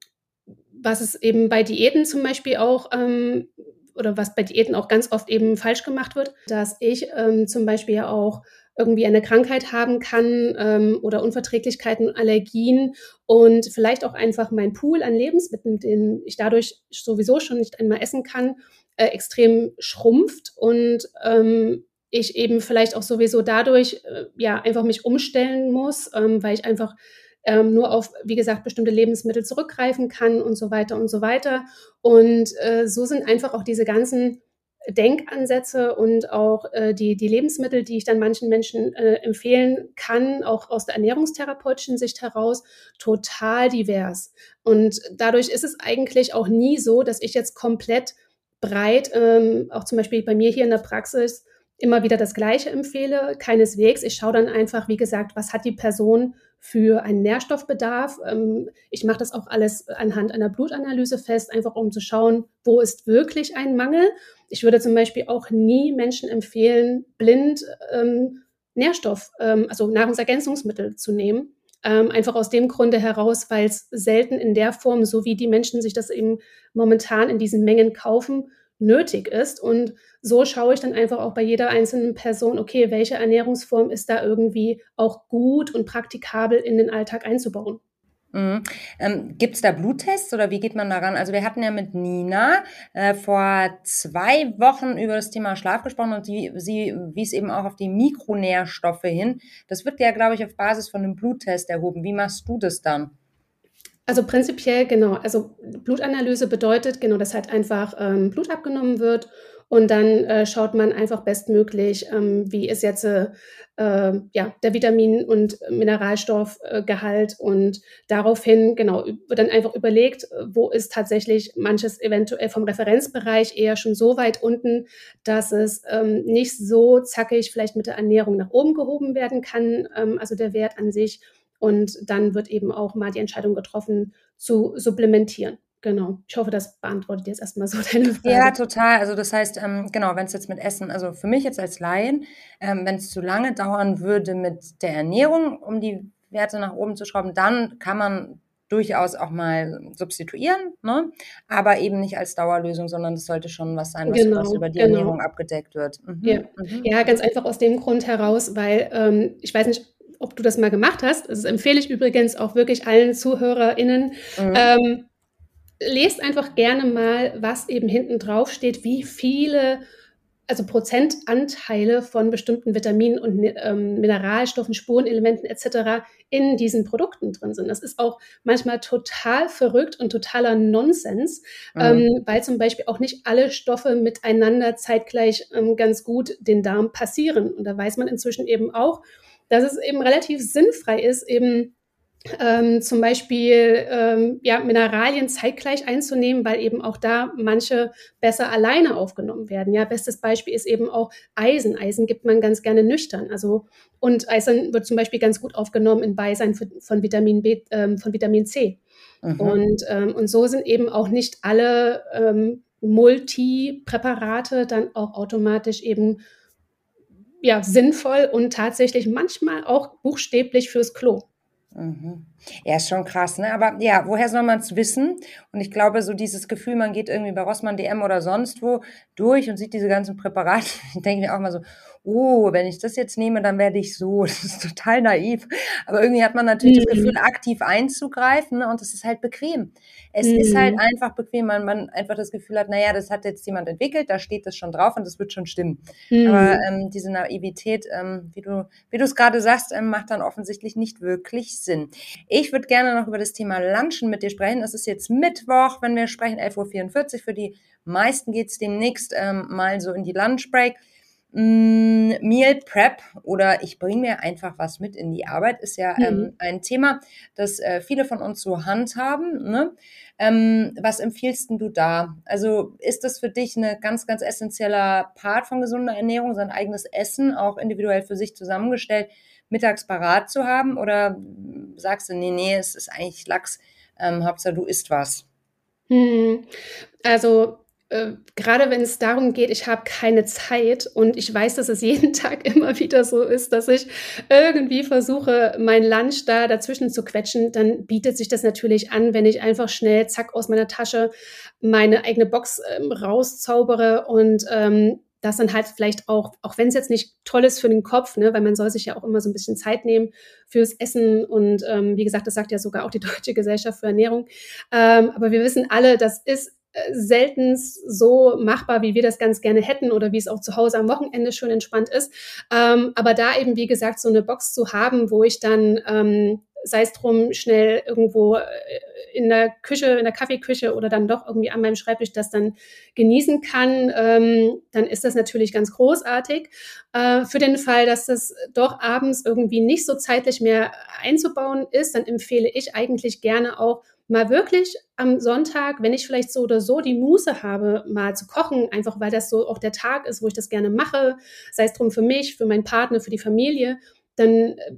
was es eben bei Diäten zum Beispiel auch ähm, oder was bei Diäten auch ganz oft eben falsch gemacht wird, dass ich ähm, zum Beispiel ja auch irgendwie eine Krankheit haben kann ähm, oder Unverträglichkeiten, Allergien und vielleicht auch einfach mein Pool an Lebensmitteln, den ich dadurch sowieso schon nicht einmal essen kann, äh, extrem schrumpft und ähm, ich eben vielleicht auch sowieso dadurch äh, ja einfach mich umstellen muss, ähm, weil ich einfach ähm, nur auf, wie gesagt, bestimmte Lebensmittel zurückgreifen kann und so weiter und so weiter. Und äh, so sind einfach auch diese ganzen Denkansätze und auch äh, die, die Lebensmittel, die ich dann manchen Menschen äh, empfehlen kann, auch aus der ernährungstherapeutischen Sicht heraus, total divers. Und dadurch ist es eigentlich auch nie so, dass ich jetzt komplett breit, ähm, auch zum Beispiel bei mir hier in der Praxis, immer wieder das Gleiche empfehle. Keineswegs. Ich schaue dann einfach, wie gesagt, was hat die Person für einen Nährstoffbedarf. Ähm, ich mache das auch alles anhand einer Blutanalyse fest, einfach um zu schauen, wo ist wirklich ein Mangel. Ich würde zum Beispiel auch nie Menschen empfehlen, blind ähm, Nährstoff, ähm, also Nahrungsergänzungsmittel zu nehmen. Ähm, einfach aus dem Grunde heraus, weil es selten in der Form, so wie die Menschen sich das eben momentan in diesen Mengen kaufen, nötig ist. Und so schaue ich dann einfach auch bei jeder einzelnen Person, okay, welche Ernährungsform ist da irgendwie auch gut und praktikabel in den Alltag einzubauen. Mhm. Ähm, Gibt es da Bluttests oder wie geht man daran? Also wir hatten ja mit Nina äh, vor zwei Wochen über das Thema Schlaf gesprochen und sie, sie wies eben auch auf die Mikronährstoffe hin. Das wird ja, glaube ich, auf Basis von einem Bluttest erhoben. Wie machst du das dann? Also prinzipiell genau. Also Blutanalyse bedeutet genau, dass halt einfach ähm, Blut abgenommen wird und dann äh, schaut man einfach bestmöglich, ähm, wie ist jetzt äh, ja, der Vitamin- und Mineralstoffgehalt und daraufhin, genau, wird dann einfach überlegt, wo ist tatsächlich manches eventuell vom Referenzbereich eher schon so weit unten, dass es ähm, nicht so zackig vielleicht mit der Ernährung nach oben gehoben werden kann, ähm, also der Wert an sich. Und dann wird eben auch mal die Entscheidung getroffen, zu supplementieren. Genau. Ich hoffe, das beantwortet jetzt erstmal so deine Frage. Ja, total. Also das heißt, ähm, genau, wenn es jetzt mit Essen, also für mich jetzt als Laien, ähm, wenn es zu lange dauern würde mit der Ernährung, um die Werte nach oben zu schrauben, dann kann man durchaus auch mal substituieren, ne? aber eben nicht als Dauerlösung, sondern es sollte schon was sein, was, genau, was über die genau. Ernährung abgedeckt wird. Mhm. Ja. Mhm. ja. ganz einfach aus dem Grund heraus, weil ähm, ich weiß nicht, ob du das mal gemacht hast. Das empfehle ich übrigens auch wirklich allen ZuhörerInnen. Mhm. Ähm, lest einfach gerne mal, was eben hinten drauf steht, wie viele also Prozentanteile von bestimmten Vitaminen und ähm, Mineralstoffen, Spurenelementen etc. in diesen Produkten drin sind. Das ist auch manchmal total verrückt und totaler Nonsens, mhm. ähm, weil zum Beispiel auch nicht alle Stoffe miteinander zeitgleich ähm, ganz gut den Darm passieren. Und da weiß man inzwischen eben auch, dass es eben relativ sinnfrei ist, eben ähm, zum Beispiel ähm, ja, Mineralien zeitgleich einzunehmen, weil eben auch da manche besser alleine aufgenommen werden. Ja, bestes Beispiel ist eben auch Eisen. Eisen gibt man ganz gerne nüchtern. Also und Eisen wird zum Beispiel ganz gut aufgenommen in Beisein von Vitamin B, ähm, von Vitamin C. Mhm. Und, ähm, und so sind eben auch nicht alle ähm, Multipräparate dann auch automatisch eben ja, sinnvoll und tatsächlich manchmal auch buchstäblich fürs Klo. Mhm. Ja, ist schon krass, ne? Aber ja, woher soll man es wissen? Und ich glaube, so dieses Gefühl, man geht irgendwie bei Rossmann DM oder sonst wo durch und sieht diese ganzen Präparate, ich denke mir auch mal so, oh, wenn ich das jetzt nehme, dann werde ich so. Das ist total naiv. Aber irgendwie hat man natürlich mhm. das Gefühl, aktiv einzugreifen ne? und das ist halt bequem. Es mhm. ist halt mhm. einfach bequem, weil man einfach das Gefühl hat, naja, das hat jetzt jemand entwickelt, da steht das schon drauf und das wird schon stimmen. Mhm. Aber ähm, diese Naivität, ähm, wie du wie du es gerade sagst, ähm, macht dann offensichtlich nicht wirklich Sinn. Ich würde gerne noch über das Thema Lunchen mit dir sprechen. Es ist jetzt Mittwoch, wenn wir sprechen, 11.44 Uhr. Für die meisten geht es demnächst ähm, mal so in die Lunchbreak. Mm, Meal Prep oder ich bringe mir einfach was mit in die Arbeit ist ja ähm, mhm. ein Thema, das äh, viele von uns so handhaben. Ne? Ähm, was empfiehlst du da? Also ist das für dich ein ganz, ganz essentieller Part von gesunder Ernährung, sein eigenes Essen auch individuell für sich zusammengestellt, mittags parat zu haben? Oder sagst du, nee, nee, es ist eigentlich Lachs, ähm, Hauptsache du isst was? Hm. Also äh, gerade wenn es darum geht, ich habe keine Zeit und ich weiß, dass es jeden Tag immer wieder so ist, dass ich irgendwie versuche, mein Lunch da dazwischen zu quetschen, dann bietet sich das natürlich an, wenn ich einfach schnell, zack, aus meiner Tasche meine eigene Box ähm, rauszaubere und ähm, das dann halt vielleicht auch, auch wenn es jetzt nicht toll ist für den Kopf, ne, weil man soll sich ja auch immer so ein bisschen Zeit nehmen fürs Essen und ähm, wie gesagt, das sagt ja sogar auch die Deutsche Gesellschaft für Ernährung. Ähm, aber wir wissen alle, das ist selten so machbar, wie wir das ganz gerne hätten oder wie es auch zu Hause am Wochenende schön entspannt ist. Ähm, aber da eben, wie gesagt, so eine Box zu haben, wo ich dann, ähm, sei es drum, schnell irgendwo äh, in der Küche, in der Kaffeeküche oder dann doch irgendwie an meinem Schreibtisch das dann genießen kann, ähm, dann ist das natürlich ganz großartig. Äh, für den Fall, dass das doch abends irgendwie nicht so zeitlich mehr einzubauen ist, dann empfehle ich eigentlich gerne auch mal wirklich am Sonntag, wenn ich vielleicht so oder so die Muße habe, mal zu kochen, einfach weil das so auch der Tag ist, wo ich das gerne mache, sei es drum für mich, für meinen Partner, für die Familie, dann äh,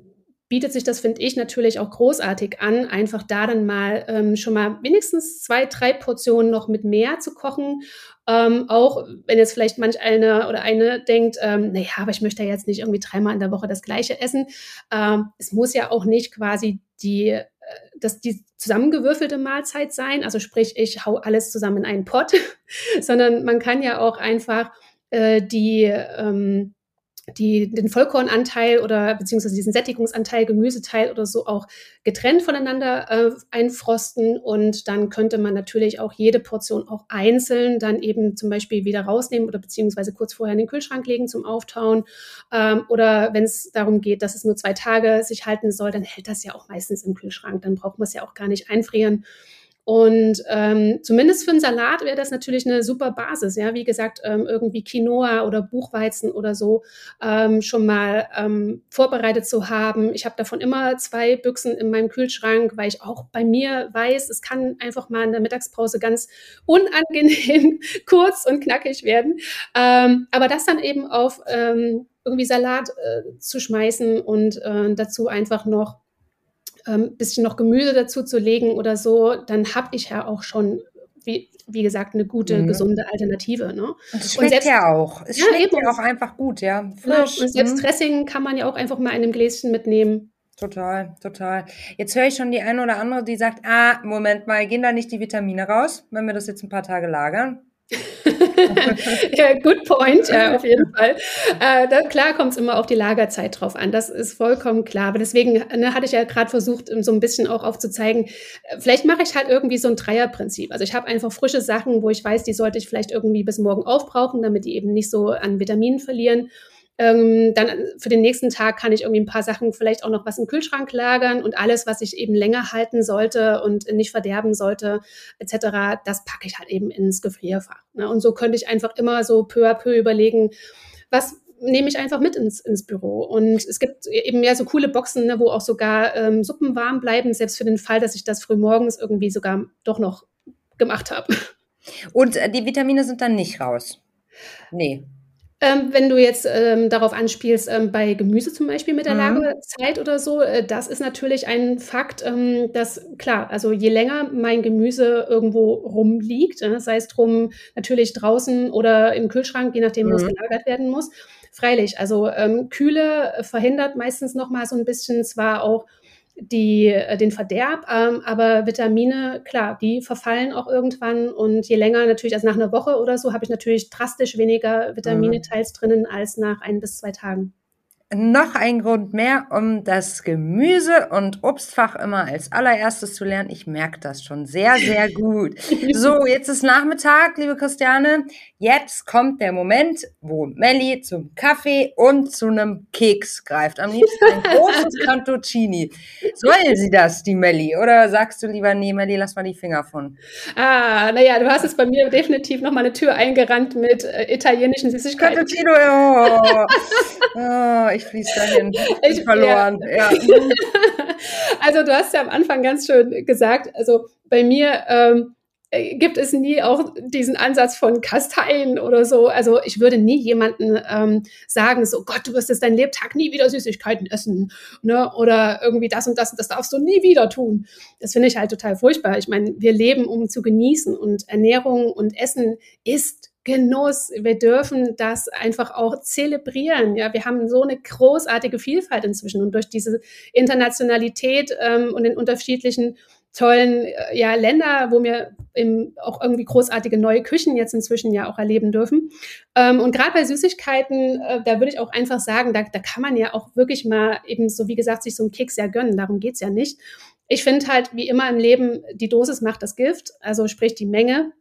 bietet sich das, finde ich, natürlich auch großartig an, einfach da dann mal ähm, schon mal wenigstens zwei, drei Portionen noch mit mehr zu kochen. Ähm, auch wenn jetzt vielleicht manch einer oder eine denkt, ähm, naja, aber ich möchte ja jetzt nicht irgendwie dreimal in der Woche das gleiche essen. Ähm, es muss ja auch nicht quasi die das die zusammengewürfelte Mahlzeit sein, also sprich, ich hau alles zusammen in einen Pott, sondern man kann ja auch einfach äh, die ähm, die, den Vollkornanteil oder beziehungsweise diesen Sättigungsanteil, Gemüseteil oder so auch getrennt voneinander äh, einfrosten. Und dann könnte man natürlich auch jede Portion auch einzeln dann eben zum Beispiel wieder rausnehmen oder beziehungsweise kurz vorher in den Kühlschrank legen zum Auftauen. Ähm, oder wenn es darum geht, dass es nur zwei Tage sich halten soll, dann hält das ja auch meistens im Kühlschrank. Dann braucht man es ja auch gar nicht einfrieren. Und ähm, zumindest für einen Salat wäre das natürlich eine super Basis. Ja, wie gesagt, ähm, irgendwie Quinoa oder Buchweizen oder so ähm, schon mal ähm, vorbereitet zu haben. Ich habe davon immer zwei Büchsen in meinem Kühlschrank, weil ich auch bei mir weiß, es kann einfach mal in der Mittagspause ganz unangenehm kurz und knackig werden. Ähm, aber das dann eben auf ähm, irgendwie Salat äh, zu schmeißen und äh, dazu einfach noch ähm, bisschen noch Gemüse dazu zu legen oder so, dann habe ich ja auch schon, wie, wie gesagt, eine gute, mhm. gesunde Alternative. Ne? Und es schmeckt selbst, ja auch. Es ja, schmeckt eben. ja auch einfach gut, ja. Frisch. Ja, und selbst mhm. Dressing kann man ja auch einfach mal in einem Gläschen mitnehmen. Total, total. Jetzt höre ich schon die eine oder andere, die sagt, ah, Moment mal, gehen da nicht die Vitamine raus, wenn wir das jetzt ein paar Tage lagern? good point, ja, auf jeden Fall. Äh, da, klar kommt es immer auf die Lagerzeit drauf an, das ist vollkommen klar. Aber deswegen ne, hatte ich ja gerade versucht, so ein bisschen auch aufzuzeigen, äh, vielleicht mache ich halt irgendwie so ein Dreierprinzip. Also ich habe einfach frische Sachen, wo ich weiß, die sollte ich vielleicht irgendwie bis morgen aufbrauchen, damit die eben nicht so an Vitaminen verlieren. Ähm, dann für den nächsten Tag kann ich irgendwie ein paar Sachen, vielleicht auch noch was im Kühlschrank lagern und alles, was ich eben länger halten sollte und nicht verderben sollte, etc., das packe ich halt eben ins Gefrierfach. Ne? Und so könnte ich einfach immer so peu à peu überlegen, was nehme ich einfach mit ins, ins Büro. Und es gibt eben mehr so coole Boxen, ne, wo auch sogar ähm, Suppen warm bleiben, selbst für den Fall, dass ich das früh morgens irgendwie sogar doch noch gemacht habe. Und äh, die Vitamine sind dann nicht raus? Nee. Ähm, wenn du jetzt ähm, darauf anspielst, ähm, bei Gemüse zum Beispiel mit der mhm. Lagezeit oder so, äh, das ist natürlich ein Fakt, ähm, dass klar, also je länger mein Gemüse irgendwo rumliegt, äh, sei es drum natürlich draußen oder im Kühlschrank, je nachdem, mhm. wo es mhm. gelagert werden muss. Freilich, also ähm, Kühle verhindert meistens noch mal so ein bisschen zwar auch die, äh, den Verderb, ähm, aber Vitamine, klar, die verfallen auch irgendwann und je länger natürlich, also nach einer Woche oder so, habe ich natürlich drastisch weniger Vitamine mhm. teils drinnen als nach ein bis zwei Tagen noch ein Grund mehr, um das Gemüse- und Obstfach immer als allererstes zu lernen. Ich merke das schon sehr, sehr gut. So, jetzt ist Nachmittag, liebe Christiane. Jetzt kommt der Moment, wo Melli zum Kaffee und zu einem Keks greift. Am liebsten ein großes Cantuccini. Soll sie das, die Melli? Oder sagst du lieber, nee, Melli, lass mal die Finger von? Ah, naja, du hast es bei mir definitiv noch mal eine Tür eingerannt mit äh, italienischen Süßigkeiten. Cantuccino, oh. oh ich fließe dahin. Ich verloren. Ja. ja. Also du hast ja am Anfang ganz schön gesagt, also bei mir ähm, äh, gibt es nie auch diesen Ansatz von Kasteien oder so. Also ich würde nie jemanden ähm, sagen, so Gott, du wirst jetzt dein Lebtag nie wieder Süßigkeiten essen. Ne? Oder irgendwie das und das und das darfst du nie wieder tun. Das finde ich halt total furchtbar. Ich meine, wir leben, um zu genießen und Ernährung und Essen ist Genuss. Wir dürfen das einfach auch zelebrieren. Ja, wir haben so eine großartige Vielfalt inzwischen und durch diese Internationalität ähm, und den unterschiedlichen tollen äh, ja, Länder, wo wir im, auch irgendwie großartige neue Küchen jetzt inzwischen ja auch erleben dürfen. Ähm, und gerade bei Süßigkeiten, äh, da würde ich auch einfach sagen, da, da kann man ja auch wirklich mal eben so, wie gesagt, sich so einen Keks ja gönnen. Darum geht's ja nicht. Ich finde halt, wie immer im Leben, die Dosis macht das Gift, also sprich die Menge.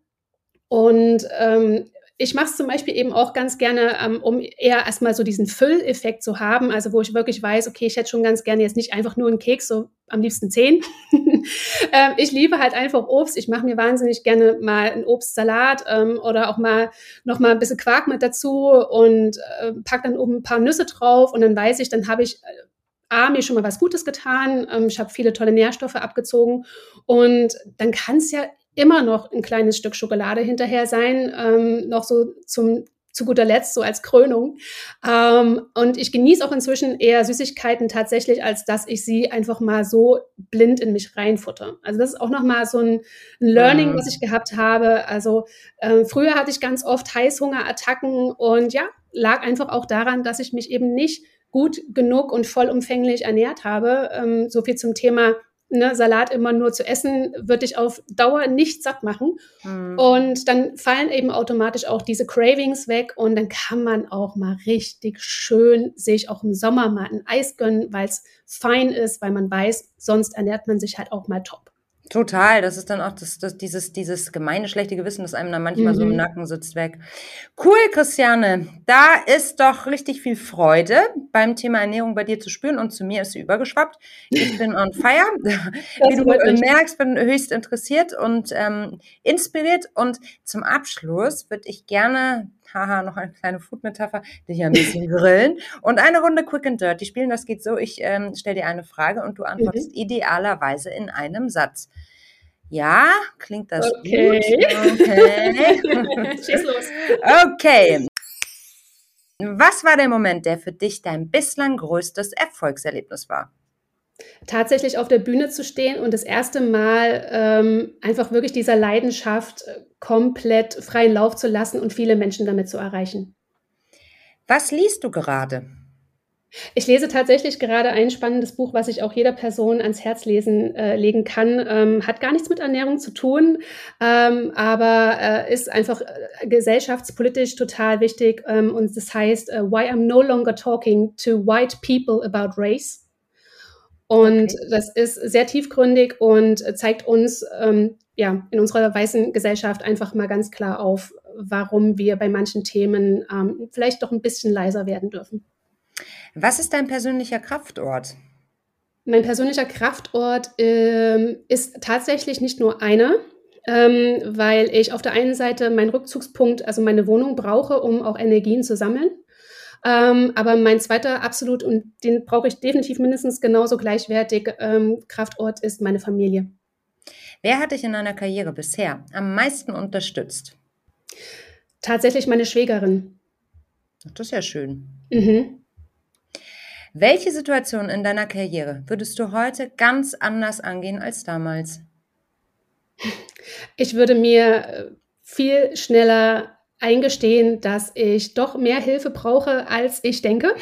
Und ähm, ich mache es zum Beispiel eben auch ganz gerne, ähm, um eher erstmal so diesen Fülleffekt zu haben, also wo ich wirklich weiß, okay, ich hätte schon ganz gerne jetzt nicht einfach nur einen Keks, so am liebsten zehn. ähm, ich liebe halt einfach Obst. Ich mache mir wahnsinnig gerne mal einen Obstsalat ähm, oder auch mal noch mal ein bisschen Quark mit dazu und äh, pack dann oben ein paar Nüsse drauf und dann weiß ich, dann habe ich äh, A, mir schon mal was Gutes getan, ähm, ich habe viele tolle Nährstoffe abgezogen und dann kann es ja immer noch ein kleines Stück Schokolade hinterher sein, ähm, noch so zum zu guter Letzt so als Krönung. Ähm, und ich genieße auch inzwischen eher Süßigkeiten tatsächlich, als dass ich sie einfach mal so blind in mich reinfutter. Also das ist auch nochmal so ein, Learning, was ich gehabt habe. Also äh, früher hatte ich ganz oft Heißhungerattacken und ja, lag einfach auch daran, dass ich mich eben nicht gut genug und vollumfänglich ernährt habe. Ähm, so viel zum Thema ne, Salat immer nur zu essen, wird dich auf Dauer nicht satt machen. Mhm. Und dann fallen eben automatisch auch diese Cravings weg und dann kann man auch mal richtig schön sich auch im Sommer mal ein Eis gönnen, weil es fein ist, weil man weiß, sonst ernährt man sich halt auch mal top. Total, das ist dann auch das, das, dieses, dieses gemeine, schlechte Gewissen, das einem dann manchmal mhm. so im mhm. Nacken sitzt, weg. Cool, Christiane. Da ist doch richtig viel Freude beim Thema Ernährung bei dir zu spüren und zu mir ist sie übergeschwappt. Ich bin on fire. Wie du merkst, bin höchst interessiert und ähm, inspiriert. Und zum Abschluss würde ich gerne haha, noch eine kleine Food-Metapher, dich ein bisschen grillen und eine Runde Quick and Dirty spielen. Das geht so, ich ähm, stelle dir eine Frage und du antwortest mhm. idealerweise in einem Satz. Ja, klingt das okay. gut? Okay. Schieß los. Okay. Was war der Moment, der für dich dein bislang größtes Erfolgserlebnis war? Tatsächlich auf der Bühne zu stehen und das erste Mal ähm, einfach wirklich dieser Leidenschaft äh, komplett freien Lauf zu lassen und viele Menschen damit zu erreichen. Was liest du gerade? Ich lese tatsächlich gerade ein spannendes Buch, was ich auch jeder Person ans Herz lesen, äh, legen kann. Ähm, hat gar nichts mit Ernährung zu tun, ähm, aber äh, ist einfach äh, gesellschaftspolitisch total wichtig. Ähm, und das heißt, uh, Why I'm No Longer Talking to White People About Race. Und okay. das ist sehr tiefgründig und zeigt uns ähm, ja in unserer weißen Gesellschaft einfach mal ganz klar auf, warum wir bei manchen Themen ähm, vielleicht doch ein bisschen leiser werden dürfen. Was ist dein persönlicher Kraftort? Mein persönlicher Kraftort ähm, ist tatsächlich nicht nur einer, ähm, weil ich auf der einen Seite meinen Rückzugspunkt, also meine Wohnung brauche, um auch Energien zu sammeln. Ähm, aber mein zweiter absolut, und den brauche ich definitiv mindestens genauso gleichwertig, ähm, Kraftort ist meine Familie. Wer hat dich in deiner Karriere bisher am meisten unterstützt? Tatsächlich meine Schwägerin. Das ist ja schön. Mhm. Welche Situation in deiner Karriere würdest du heute ganz anders angehen als damals? Ich würde mir äh, viel schneller eingestehen, dass ich doch mehr Hilfe brauche, als ich denke.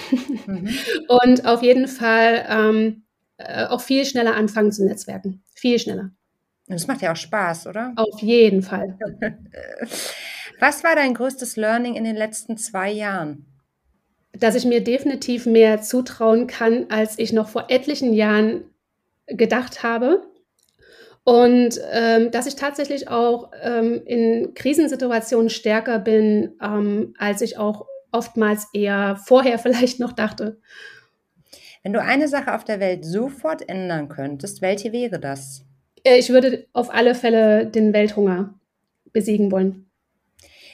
Mhm. Und auf jeden Fall ähm, äh, auch viel schneller anfangen zu netzwerken. Viel schneller. Das macht ja auch Spaß, oder? Auf jeden Fall. Was war dein größtes Learning in den letzten zwei Jahren? Dass ich mir definitiv mehr zutrauen kann, als ich noch vor etlichen Jahren gedacht habe. Und ähm, dass ich tatsächlich auch ähm, in Krisensituationen stärker bin, ähm, als ich auch oftmals eher vorher vielleicht noch dachte. Wenn du eine Sache auf der Welt sofort ändern könntest, welche wäre das? Äh, ich würde auf alle Fälle den Welthunger besiegen wollen.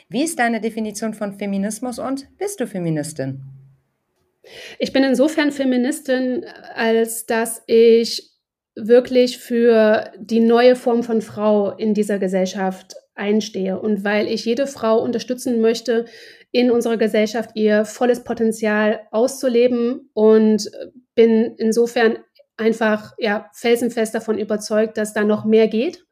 Wie ist deine Definition von Feminismus und bist du Feministin? Ich bin insofern Feministin, als dass ich wirklich für die neue Form von Frau in dieser Gesellschaft einstehe. Und weil ich jede Frau unterstützen möchte, in unserer Gesellschaft ihr volles Potenzial auszuleben und bin insofern einfach ja felsenfest davon überzeugt, dass da noch mehr geht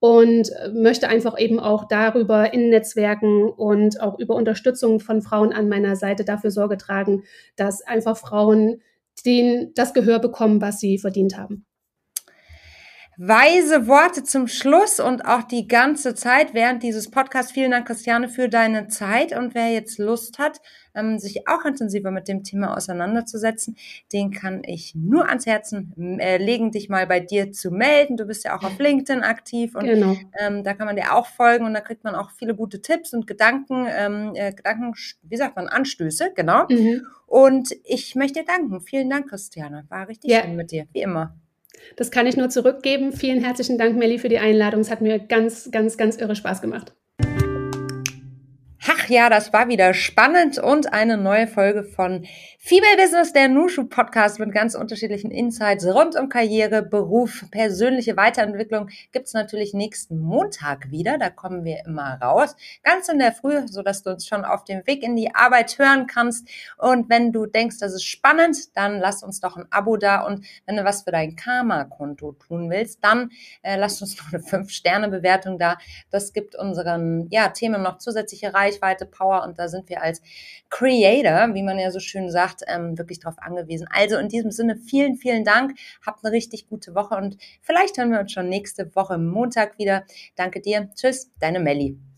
und möchte einfach eben auch darüber in Netzwerken und auch über Unterstützung von Frauen an meiner Seite dafür Sorge tragen, dass einfach Frauen den, das Gehör bekommen, was sie verdient haben weise Worte zum Schluss und auch die ganze Zeit während dieses Podcasts. Vielen Dank, Christiane, für deine Zeit. Und wer jetzt Lust hat, ähm, sich auch intensiver mit dem Thema auseinanderzusetzen, den kann ich nur ans Herzen äh, legen, dich mal bei dir zu melden. Du bist ja auch auf LinkedIn aktiv und genau. ähm, da kann man dir auch folgen und da kriegt man auch viele gute Tipps und Gedanken, ähm, äh, Gedanken, wie sagt man, Anstöße, genau. Mhm. Und ich möchte dir danken. Vielen Dank, Christiane. War richtig ja. schön mit dir, wie immer. Das kann ich nur zurückgeben. Vielen herzlichen Dank, Melli, für die Einladung. Es hat mir ganz, ganz, ganz irre Spaß gemacht. Ach ja, das war wieder spannend und eine neue Folge von Female Business, der Nushu Podcast mit ganz unterschiedlichen Insights rund um Karriere, Beruf, persönliche Weiterentwicklung gibt's natürlich nächsten Montag wieder. Da kommen wir immer raus, ganz in der Früh, so dass du uns schon auf dem Weg in die Arbeit hören kannst. Und wenn du denkst, das ist spannend, dann lass uns doch ein Abo da. Und wenn du was für dein Karma-Konto tun willst, dann äh, lass uns noch eine 5-Sterne-Bewertung da. Das gibt unseren ja, Themen noch zusätzliche Reichweite ungeahnte Power und da sind wir als Creator, wie man ja so schön sagt, ähm, wirklich darauf angewiesen. Also in diesem Sinne vielen, vielen Dank. Habt eine richtig gute Woche und vielleicht hören wir uns schon nächste Woche Montag wieder. Danke dir. Tschüss, deine Melli.